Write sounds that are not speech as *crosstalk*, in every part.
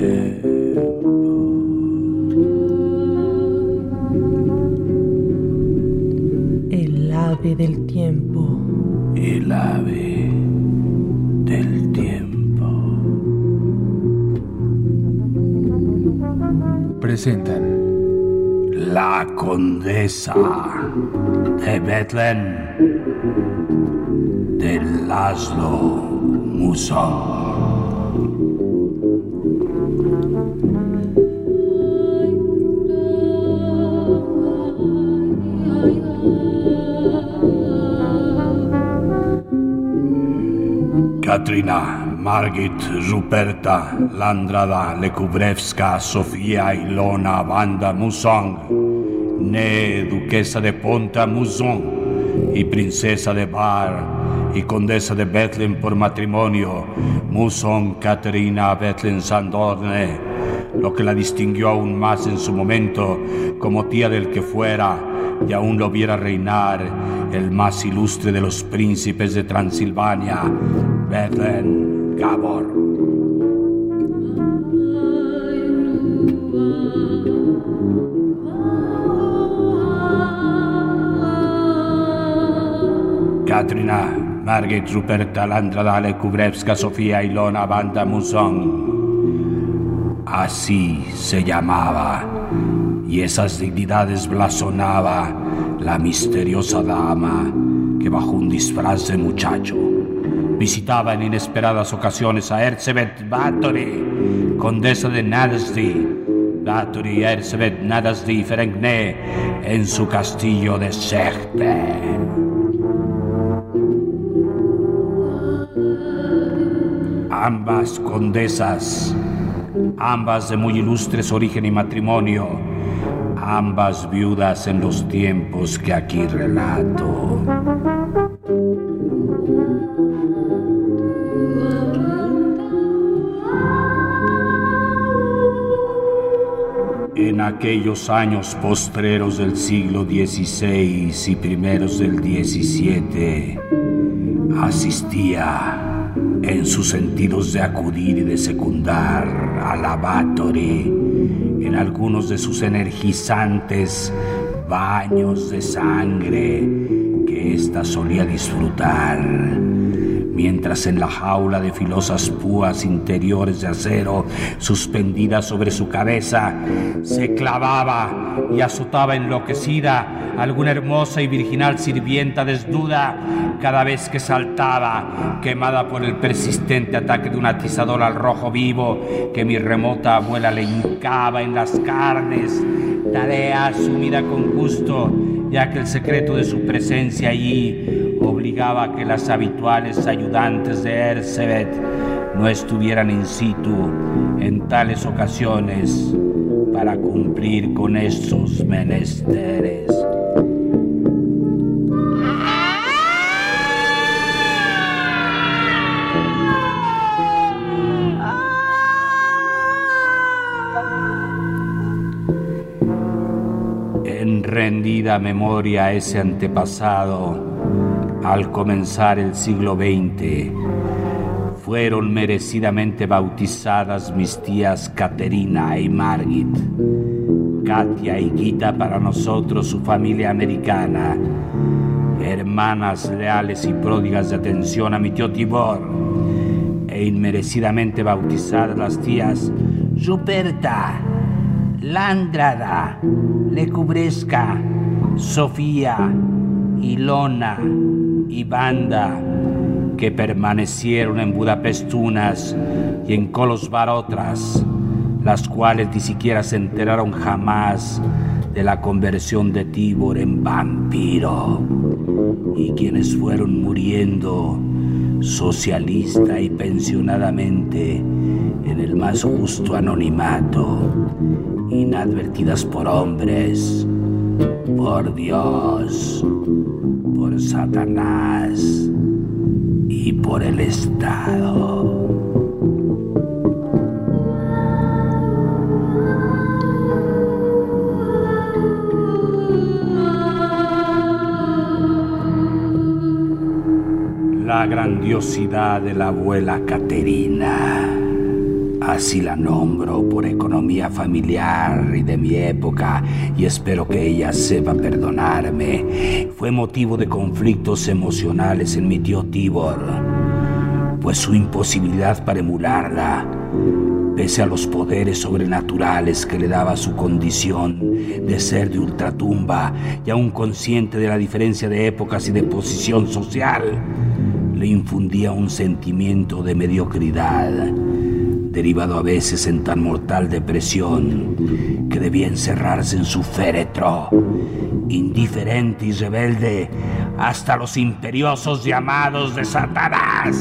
tiempo. El ave del tiempo. El ave del tiempo. Presentan La condesa de Bethlehem de Laszlo Muson. Katrina, Margit, Ruperta, Landrada, Lekubrevska, Sofía, Ilona, Wanda, Musong, ne duquesa de Ponta, Muson, y princesa de Bar, y condesa de Bethlehem por matrimonio, Muson, Katerina, Bethlehem, Sandorne, lo que la distinguió aún más en su momento como tía del que fuera y aún lo viera reinar el más ilustre de los príncipes de Transilvania, Bethlen Gabor. Katrina, Margit, Ruperta, Landradale, Kubrevska, Sofía, Ilona, Banda, Musón. Así se llamaba, y esas dignidades blasonaba la misteriosa dama que bajo un disfraz de muchacho visitaba en inesperadas ocasiones a Erzsébet Báthory, condesa de Nadasdy, Báthory Erzsébet Nadasdy Ferengné, en su castillo de Sechte. Ambas condesas, ambas de muy ilustres origen y matrimonio, ambas viudas en los tiempos que aquí relato. Aquellos años postreros del siglo XVI y primeros del XVII, asistía en sus sentidos de acudir y de secundar a la Báthory en algunos de sus energizantes baños de sangre que ésta solía disfrutar, mientras en la jaula de filosas púas interiores de acero suspendidas sobre su cabeza se clavaba y azotaba enloquecida alguna hermosa y virginal sirvienta desnuda cada vez que saltaba, quemada por el persistente ataque de un atizador al rojo vivo que mi remota abuela le hincaba en las carnes, tarea asumida con gusto, ya que el secreto de su presencia allí obligaba a que las habituales ayudantes de Erzsébet no estuvieran in situ en tales ocasiones para cumplir con estos menesteres. Rendida memoria a ese antepasado, al comenzar el siglo XX, fueron merecidamente bautizadas mis tías Caterina y Margit, Katia y Gita para nosotros su familia americana, hermanas leales y pródigas de atención a mi tío Tibor, e inmerecidamente bautizadas las tías Ruperta, Lándrada, Lecubresca, Sofía, Ilona y Banda, que permanecieron en Budapestunas y en Kolosvar otras, las cuales ni siquiera se enteraron jamás de la conversión de Tibor en vampiro, y quienes fueron muriendo socialista y pensionadamente en el más justo anonimato, inadvertidas por hombres, por Dios, por Satanás y por el Estado. La grandiosidad de la abuela Caterina. Así la nombro por economía familiar y de mi época y espero que ella sepa perdonarme. Fue motivo de conflictos emocionales en mi tío Tibor, pues su imposibilidad para emularla, pese a los poderes sobrenaturales que le daba su condición de ser de ultratumba y aún consciente de la diferencia de épocas y de posición social, le infundía un sentimiento de mediocridad derivado a veces en tan mortal depresión que debía encerrarse en su féretro, indiferente y rebelde hasta los imperiosos llamados de Satanás.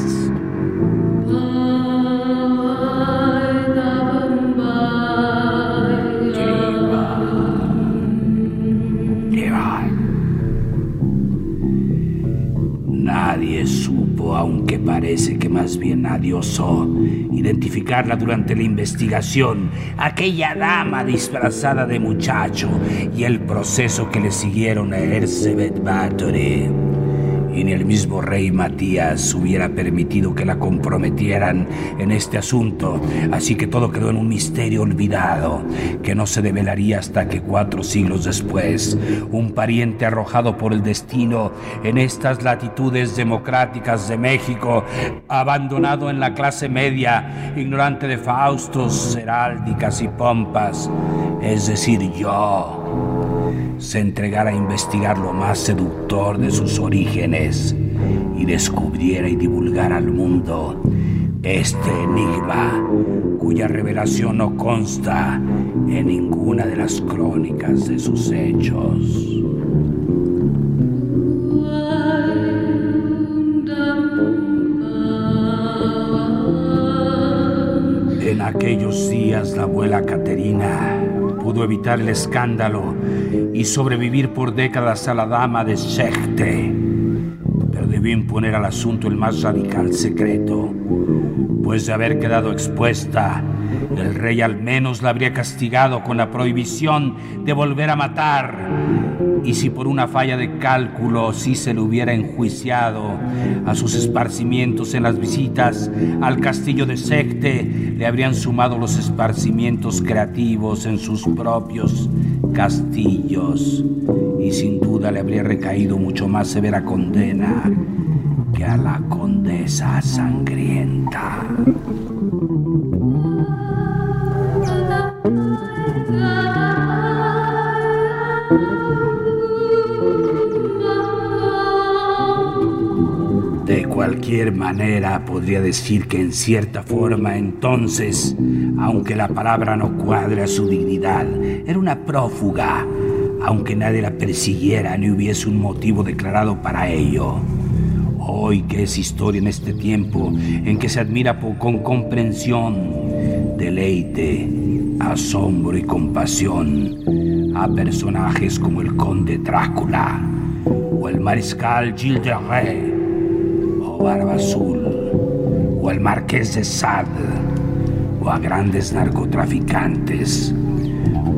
Más bien adiosó, identificarla durante la investigación, aquella dama disfrazada de muchacho y el proceso que le siguieron a Erzsébet Báthory y ni el mismo rey Matías hubiera permitido que la comprometieran en este asunto, así que todo quedó en un misterio olvidado, que no se develaría hasta que cuatro siglos después, un pariente arrojado por el destino en estas latitudes democráticas de México, abandonado en la clase media, ignorante de faustos, heráldicas y pompas, es decir, yo, se entregara a investigar lo más seductor de sus orígenes y descubriera y divulgara al mundo este enigma cuya revelación no consta en ninguna de las crónicas de sus hechos. En aquellos días la abuela Caterina pudo evitar el escándalo y sobrevivir por décadas a la dama de Sechte, pero debió imponer al asunto el más radical secreto, pues de haber quedado expuesta, el rey al menos la habría castigado con la prohibición de volver a matar. Y si por una falla de cálculo sí se le hubiera enjuiciado a sus esparcimientos en las visitas al castillo de Secte, le habrían sumado los esparcimientos creativos en sus propios castillos. Y sin duda le habría recaído mucho más severa condena que a la condesa sangrienta. De cualquier manera podría decir que en cierta forma entonces, aunque la palabra no cuadre a su dignidad, era una prófuga, aunque nadie la persiguiera ni hubiese un motivo declarado para ello. Hoy que es historia en este tiempo en que se admira con comprensión, deleite, asombro y compasión a personajes como el conde Drácula o el mariscal Gilles de Rais o Barba Azul o el marqués de Sade a grandes narcotraficantes.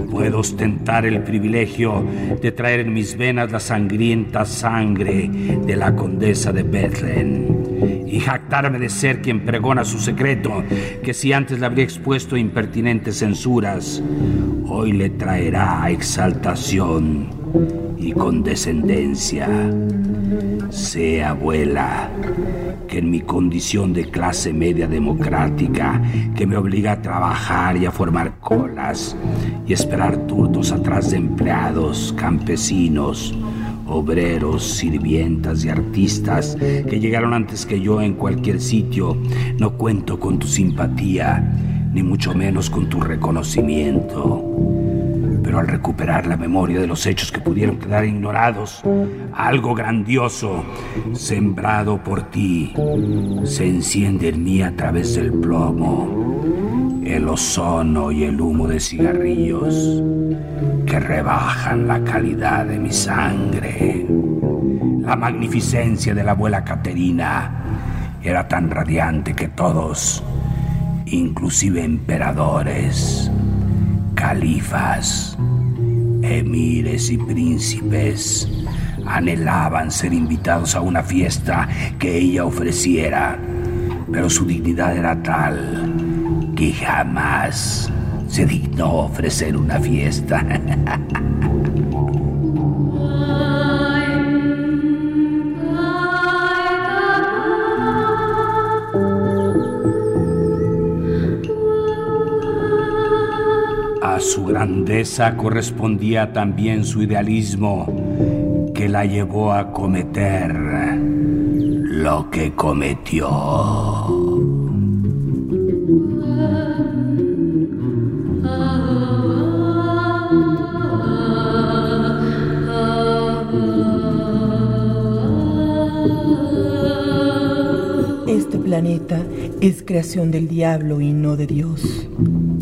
Puedo ostentar el privilegio de traer en mis venas la sangrienta sangre de la condesa de Bethlehem y jactarme de ser quien pregona su secreto, que si antes le habría expuesto impertinentes censuras, hoy le traerá exaltación y con descendencia. Sé, abuela, que en mi condición de clase media democrática, que me obliga a trabajar y a formar colas y esperar turnos atrás de empleados, campesinos, obreros, sirvientas y artistas que llegaron antes que yo en cualquier sitio, no cuento con tu simpatía, ni mucho menos con tu reconocimiento. Pero al recuperar la memoria de los hechos que pudieron quedar ignorados, algo grandioso, sembrado por ti, se enciende en mí a través del plomo, el ozono y el humo de cigarrillos que rebajan la calidad de mi sangre. La magnificencia de la abuela Caterina era tan radiante que todos, inclusive emperadores, califas, emires y príncipes, anhelaban ser invitados a una fiesta que ella ofreciera, pero su dignidad era tal que jamás se dignó ofrecer una fiesta. *laughs* su grandeza correspondía también su idealismo que la llevó a cometer lo que cometió. Este planeta es creación del diablo y no de Dios.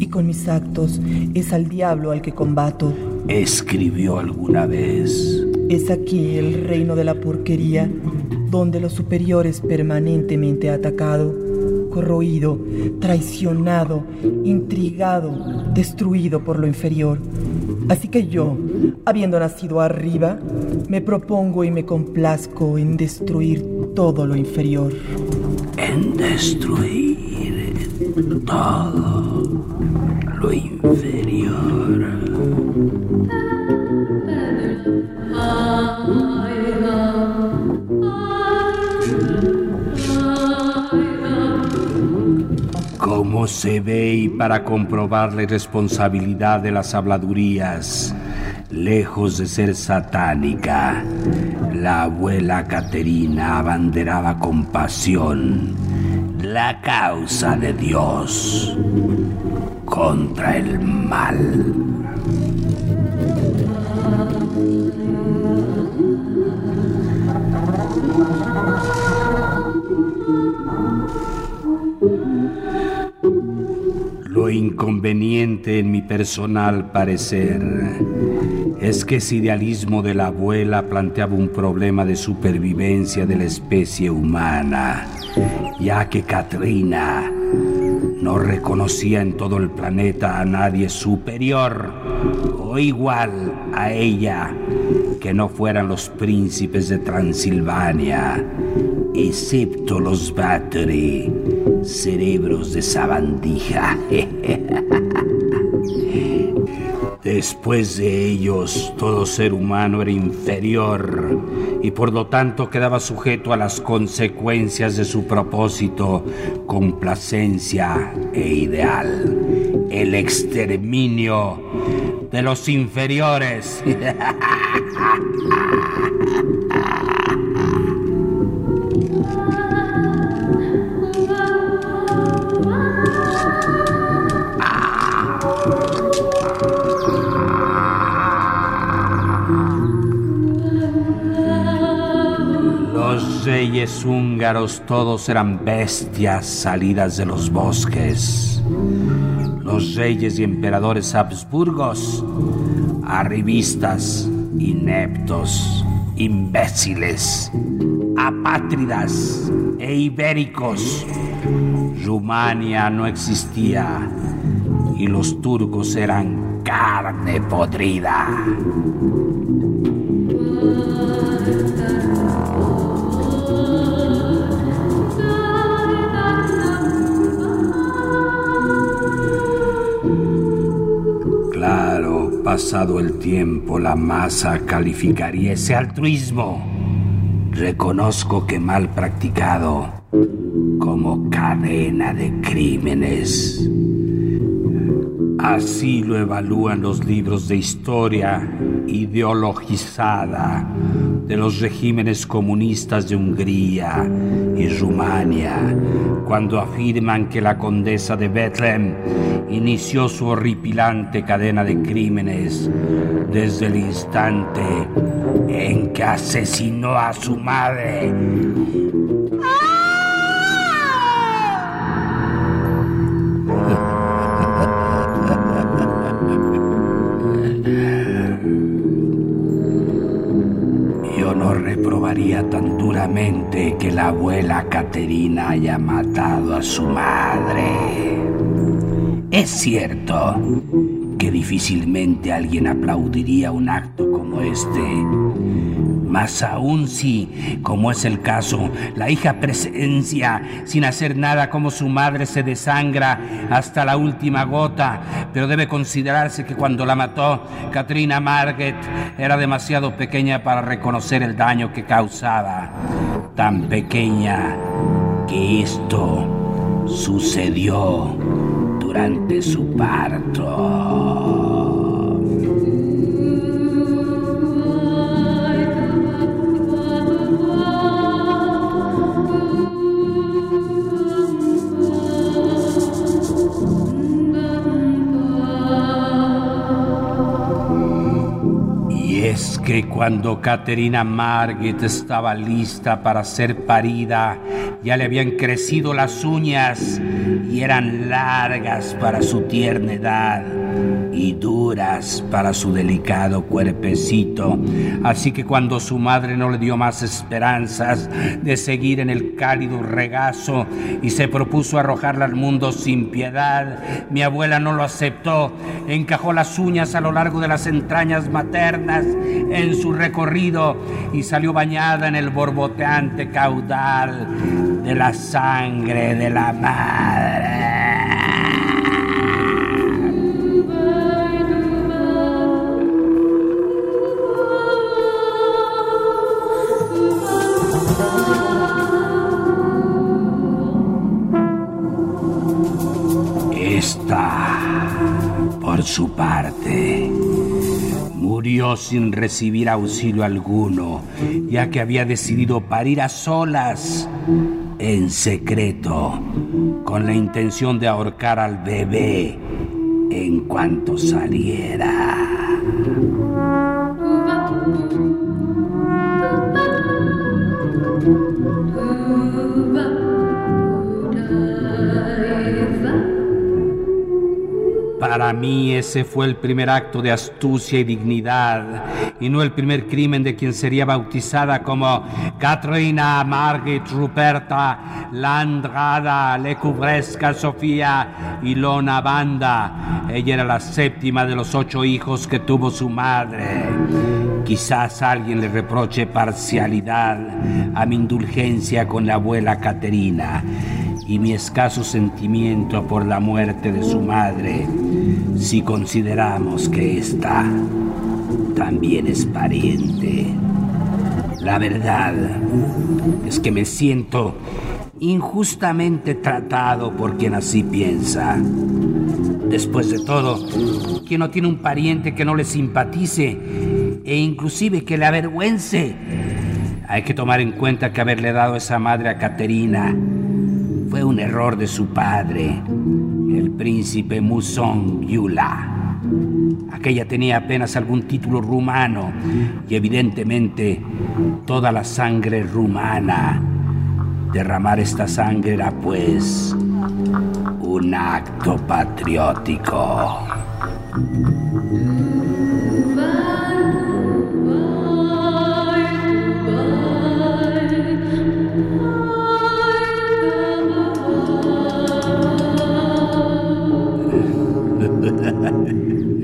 Con mis actos es al diablo al que combato. Escribió alguna vez. Es aquí el reino de la porquería, donde lo superior es permanentemente atacado, corroído, traicionado, intrigado, destruido por lo inferior. Así que yo, habiendo nacido arriba, me propongo y me complazco en destruir todo lo inferior. En destruir todo inferior. Como se ve y para comprobar la irresponsabilidad de las habladurías, lejos de ser satánica, la abuela Caterina abanderaba con pasión la causa de Dios contra el mal. Lo inconveniente en mi personal parecer es que ese idealismo de la abuela planteaba un problema de supervivencia de la especie humana, ya que Katrina no reconocía en todo el planeta a nadie superior o igual a ella que no fueran los príncipes de Transilvania, excepto los Battery, cerebros de sabandija. *laughs* Después de ellos, todo ser humano era inferior y por lo tanto quedaba sujeto a las consecuencias de su propósito, complacencia e ideal. El exterminio de los inferiores. *laughs* reyes húngaros todos eran bestias salidas de los bosques. Los reyes y emperadores Habsburgos, arribistas, ineptos, imbéciles, apátridas e ibéricos. Rumania no existía y los turcos eran carne podrida. Pasado el tiempo, la masa calificaría ese altruismo. Reconozco que mal practicado como cadena de crímenes. Así lo evalúan los libros de historia ideologizada de los regímenes comunistas de Hungría y Rumania, cuando afirman que la condesa de Bethlehem inició su horripilante cadena de crímenes desde el instante en que asesinó a su madre. Tan duramente que la abuela Caterina haya matado a su madre. Es cierto difícilmente alguien aplaudiría un acto como este. Más aún si, como es el caso, la hija presencia sin hacer nada como su madre se desangra hasta la última gota, pero debe considerarse que cuando la mató, Katrina Margaret era demasiado pequeña para reconocer el daño que causaba. Tan pequeña que esto sucedió durante su parto. que cuando Caterina Margit estaba lista para ser parida, ya le habían crecido las uñas y eran largas para su tierna edad y duras para su delicado cuerpecito. Así que cuando su madre no le dio más esperanzas de seguir en el cálido regazo y se propuso arrojarla al mundo sin piedad, mi abuela no lo aceptó, encajó las uñas a lo largo de las entrañas maternas en su recorrido y salió bañada en el borboteante caudal de la sangre de la madre. Por su parte, murió sin recibir auxilio alguno, ya que había decidido parir a solas, en secreto, con la intención de ahorcar al bebé en cuanto saliera. Para mí ese fue el primer acto de astucia y dignidad, y no el primer crimen de quien sería bautizada como Katrina Margit Ruperta Landrada Lecubresca Sofía Ilona Banda. Ella era la séptima de los ocho hijos que tuvo su madre. Quizás alguien le reproche parcialidad a mi indulgencia con la abuela Caterina y mi escaso sentimiento por la muerte de su madre, si consideramos que ésta también es pariente. La verdad es que me siento injustamente tratado por quien así piensa. Después de todo, quien no tiene un pariente que no le simpatice e inclusive que le avergüence. Hay que tomar en cuenta que haberle dado esa madre a Caterina fue un error de su padre, el príncipe Musong Yula. Aquella tenía apenas algún título rumano y evidentemente toda la sangre rumana. Derramar esta sangre era pues un acto patriótico.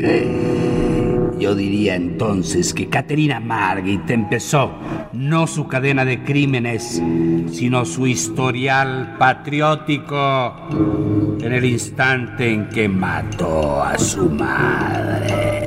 *laughs* entonces que Caterina Margit empezó no su cadena de crímenes, sino su historial patriótico en el instante en que mató a su madre.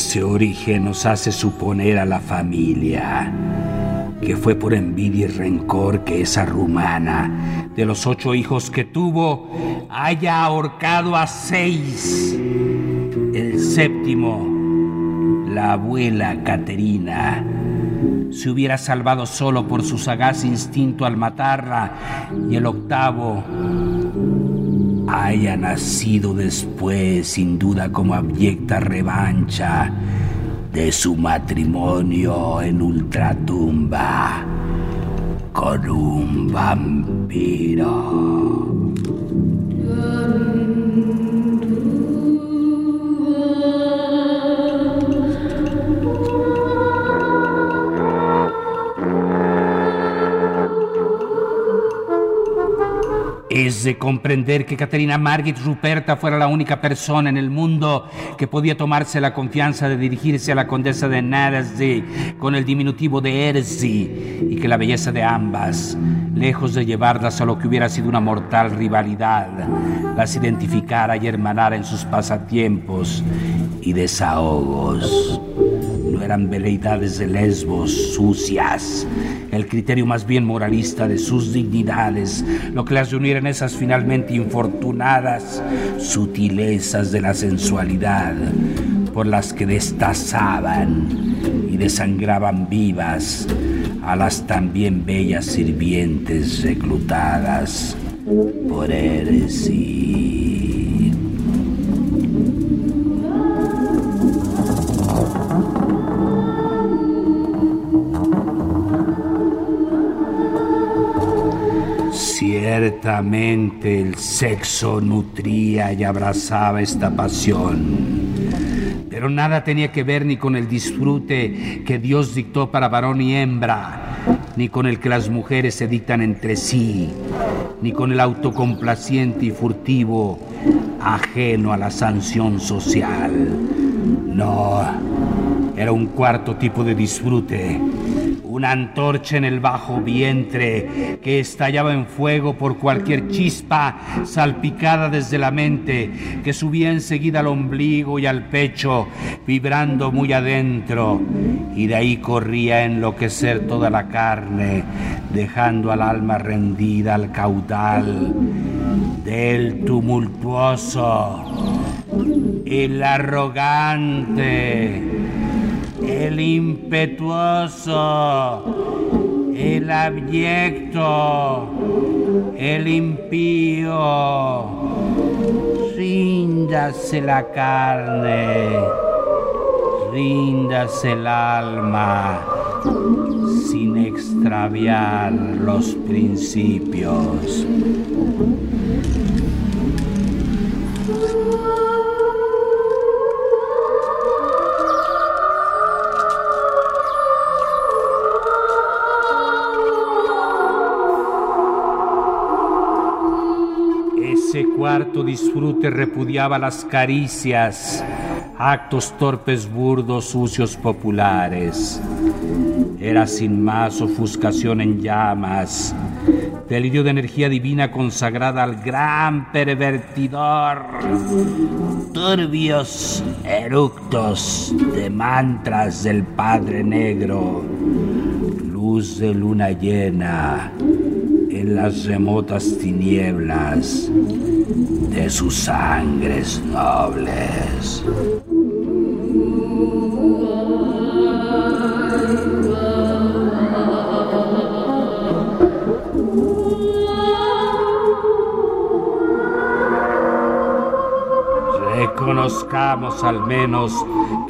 Ese origen nos hace suponer a la familia que fue por envidia y rencor que esa rumana, de los ocho hijos que tuvo, haya ahorcado a seis. El séptimo, la abuela Caterina, se hubiera salvado solo por su sagaz instinto al matarla, y el octavo, haya nacido después, sin duda como abyecta revancha de su matrimonio en ultratumba con un vampiro. De comprender que Caterina Margit Ruperta fuera la única persona en el mundo que podía tomarse la confianza de dirigirse a la condesa de Narsey con el diminutivo de Erzi y que la belleza de ambas, lejos de llevarlas a lo que hubiera sido una mortal rivalidad, las identificara y hermanara en sus pasatiempos y desahogos eran veleidades de lesbos sucias, el criterio más bien moralista de sus dignidades, lo que las reuniera en esas finalmente infortunadas sutilezas de la sensualidad, por las que destazaban y desangraban vivas a las también bellas sirvientes reclutadas por heresía. Ciertamente el sexo nutría y abrazaba esta pasión, pero nada tenía que ver ni con el disfrute que Dios dictó para varón y hembra, ni con el que las mujeres se dictan entre sí, ni con el autocomplaciente y furtivo ajeno a la sanción social. No, era un cuarto tipo de disfrute una antorcha en el bajo vientre que estallaba en fuego por cualquier chispa salpicada desde la mente, que subía enseguida al ombligo y al pecho, vibrando muy adentro, y de ahí corría a enloquecer toda la carne, dejando al alma rendida al caudal del tumultuoso, el arrogante, el impetuoso, el abyecto, el impío. Ríndase la carne, ríndase el alma, sin extraviar los principios. Disfrute repudiaba las caricias, actos torpes, burdos, sucios, populares. Era sin más ofuscación en llamas, delirio de energía divina consagrada al gran pervertidor. Turbios eructos de mantras del Padre Negro, luz de luna llena en las remotas tinieblas de sus sangres nobles. Reconozcamos al menos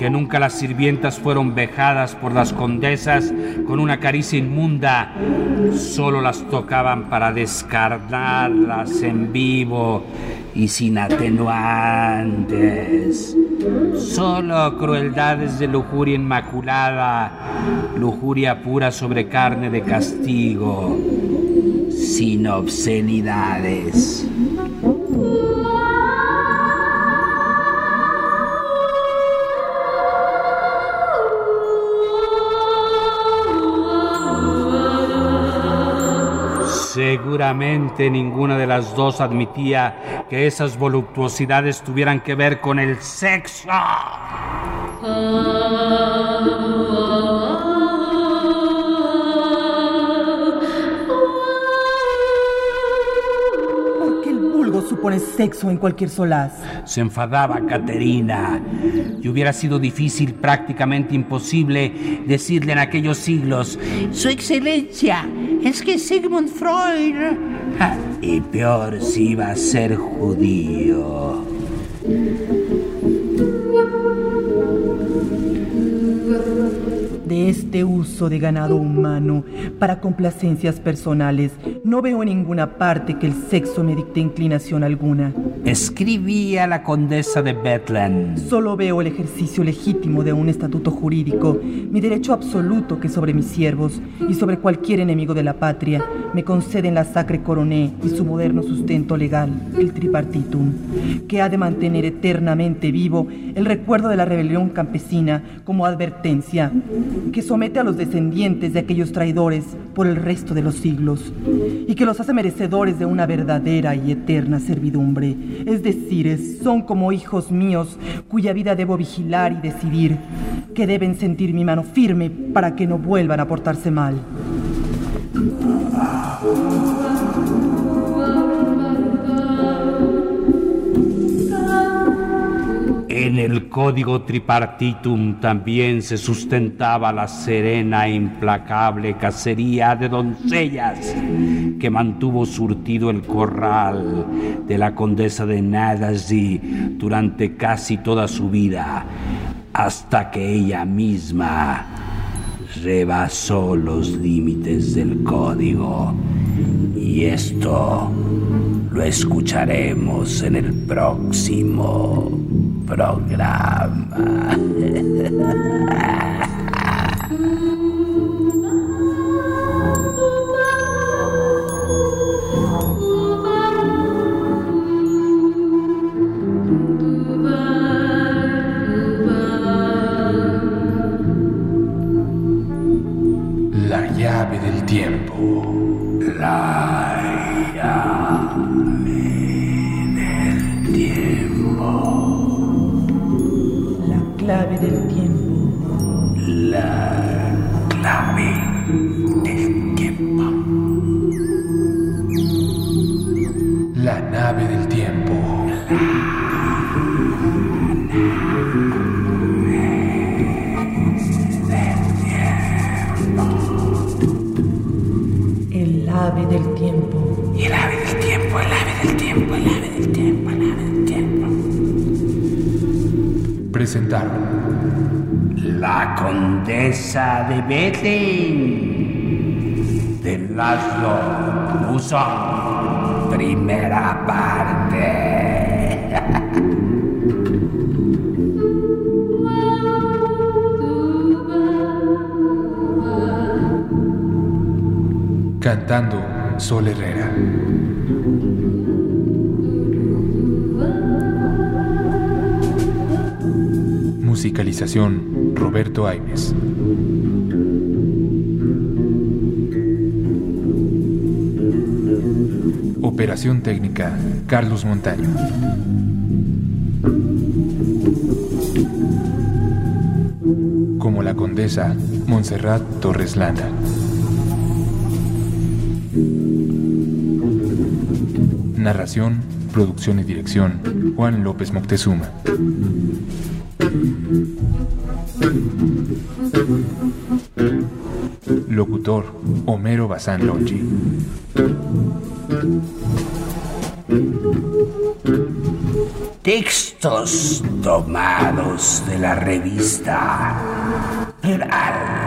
que nunca las sirvientas fueron vejadas por las condesas con una caricia inmunda, solo las tocaban para descarnarlas en vivo y sin atenuantes. Solo crueldades de lujuria inmaculada, lujuria pura sobre carne de castigo, sin obscenidades. Seguramente ninguna de las dos admitía que esas voluptuosidades tuvieran que ver con el sexo. ¿Por qué el vulgo supone sexo en cualquier solaz? Se enfadaba Caterina y hubiera sido difícil, prácticamente imposible, decirle en aquellos siglos, Su Excelencia, es que Sigmund Freud... Y peor si iba a ser judío. De este uso de ganado humano para complacencias personales, no veo en ninguna parte que el sexo me dicte inclinación alguna. Escribía la condesa de Bethlehem. Solo veo el ejercicio legítimo de un estatuto jurídico, mi derecho absoluto que sobre mis siervos y sobre cualquier enemigo de la patria me conceden la Sacre Coroné y su moderno sustento legal, el Tripartitum, que ha de mantener eternamente vivo el recuerdo de la rebelión campesina como advertencia, que somete a los descendientes de aquellos traidores por el resto de los siglos y que los hace merecedores de una verdadera y eterna servidumbre. Es decir, son como hijos míos cuya vida debo vigilar y decidir, que deben sentir mi mano firme para que no vuelvan a portarse mal. En el código tripartitum también se sustentaba la serena e implacable cacería de doncellas que mantuvo surtido el corral de la condesa de Nadasdy durante casi toda su vida, hasta que ella misma rebasó los límites del código. Y esto lo escucharemos en el próximo programa. *laughs* Presentaron La condesa de Bethlehem de Laszlo Uso. Primera parte. Cantando Sol Herrera. Musicalización Roberto Aimes. Operación técnica Carlos Montaño. Como la condesa Montserrat Torres Landa. Narración, producción y dirección Juan López Moctezuma. Homero Bazán Longi. Textos tomados de la revista Plural.